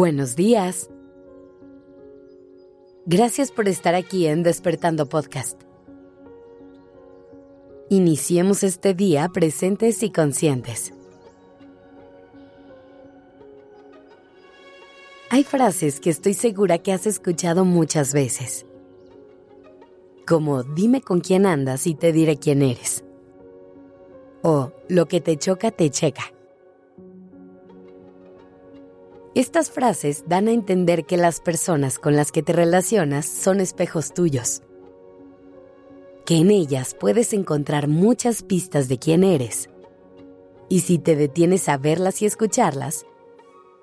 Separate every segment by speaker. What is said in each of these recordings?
Speaker 1: Buenos días. Gracias por estar aquí en Despertando Podcast. Iniciemos este día presentes y conscientes. Hay frases que estoy segura que has escuchado muchas veces. Como dime con quién andas y te diré quién eres. O lo que te choca te checa. Estas frases dan a entender que las personas con las que te relacionas son espejos tuyos, que en ellas puedes encontrar muchas pistas de quién eres. Y si te detienes a verlas y escucharlas,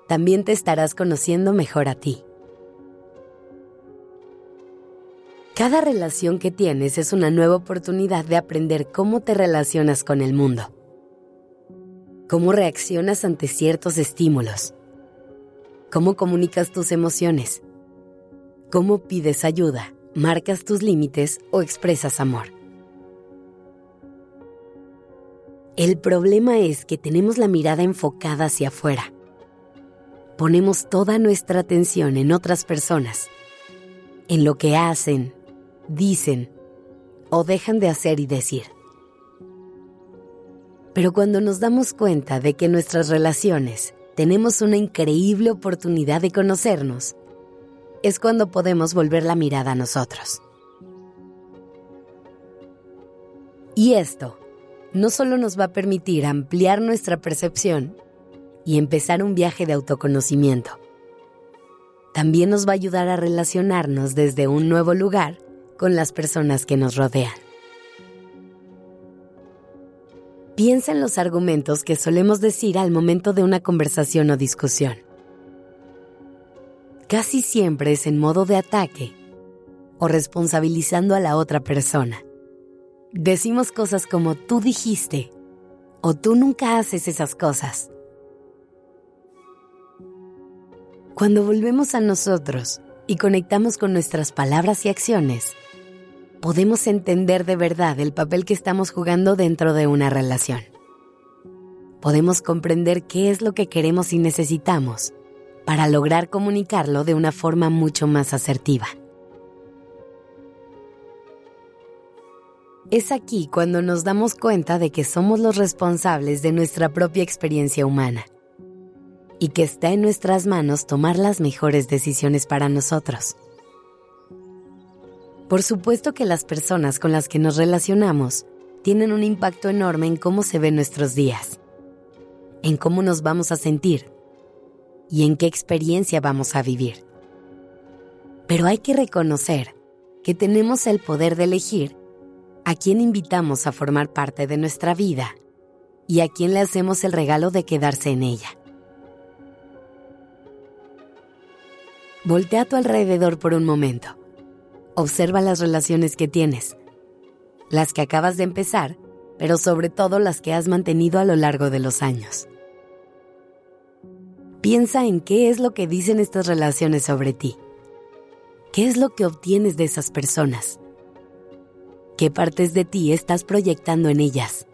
Speaker 1: también te estarás conociendo mejor a ti. Cada relación que tienes es una nueva oportunidad de aprender cómo te relacionas con el mundo, cómo reaccionas ante ciertos estímulos cómo comunicas tus emociones, cómo pides ayuda, marcas tus límites o expresas amor. El problema es que tenemos la mirada enfocada hacia afuera. Ponemos toda nuestra atención en otras personas, en lo que hacen, dicen o dejan de hacer y decir. Pero cuando nos damos cuenta de que nuestras relaciones tenemos una increíble oportunidad de conocernos, es cuando podemos volver la mirada a nosotros. Y esto no solo nos va a permitir ampliar nuestra percepción y empezar un viaje de autoconocimiento, también nos va a ayudar a relacionarnos desde un nuevo lugar con las personas que nos rodean. Piensa en los argumentos que solemos decir al momento de una conversación o discusión. Casi siempre es en modo de ataque o responsabilizando a la otra persona. Decimos cosas como tú dijiste o tú nunca haces esas cosas. Cuando volvemos a nosotros y conectamos con nuestras palabras y acciones, podemos entender de verdad el papel que estamos jugando dentro de una relación. Podemos comprender qué es lo que queremos y necesitamos para lograr comunicarlo de una forma mucho más asertiva. Es aquí cuando nos damos cuenta de que somos los responsables de nuestra propia experiencia humana y que está en nuestras manos tomar las mejores decisiones para nosotros. Por supuesto que las personas con las que nos relacionamos tienen un impacto enorme en cómo se ven nuestros días, en cómo nos vamos a sentir y en qué experiencia vamos a vivir. Pero hay que reconocer que tenemos el poder de elegir a quién invitamos a formar parte de nuestra vida y a quién le hacemos el regalo de quedarse en ella. Voltea a tu alrededor por un momento Observa las relaciones que tienes, las que acabas de empezar, pero sobre todo las que has mantenido a lo largo de los años. Piensa en qué es lo que dicen estas relaciones sobre ti. ¿Qué es lo que obtienes de esas personas? ¿Qué partes de ti estás proyectando en ellas?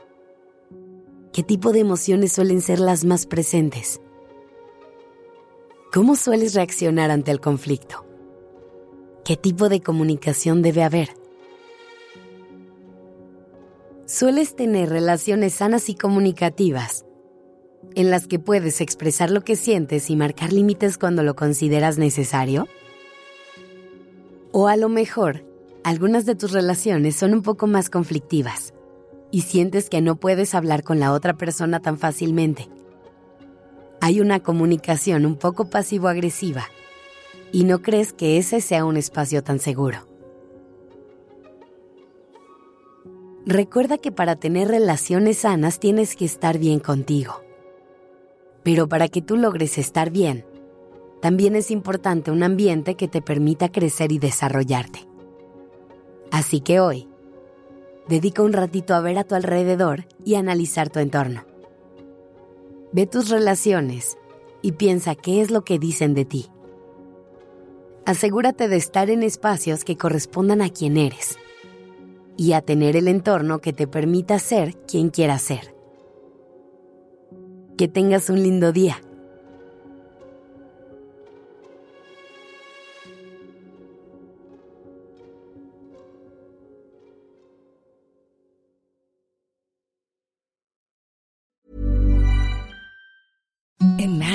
Speaker 1: ¿Qué tipo de emociones suelen ser las más presentes? ¿Cómo sueles reaccionar ante el conflicto? ¿Qué tipo de comunicación debe haber? Sueles tener relaciones sanas y comunicativas, en las que puedes expresar lo que sientes y marcar límites cuando lo consideras necesario? O a lo mejor, algunas de tus relaciones son un poco más conflictivas y sientes que no puedes hablar con la otra persona tan fácilmente. Hay una comunicación un poco pasivo-agresiva y no crees que ese sea un espacio tan seguro. Recuerda que para tener relaciones sanas tienes que estar bien contigo. Pero para que tú logres estar bien, también es importante un ambiente que te permita crecer y desarrollarte. Así que hoy, dedica un ratito a ver a tu alrededor y analizar tu entorno. Ve tus relaciones y piensa qué es lo que dicen de ti asegúrate de estar en espacios que correspondan a quien eres y a tener el entorno que te permita ser quien quieras ser. Que tengas un lindo día.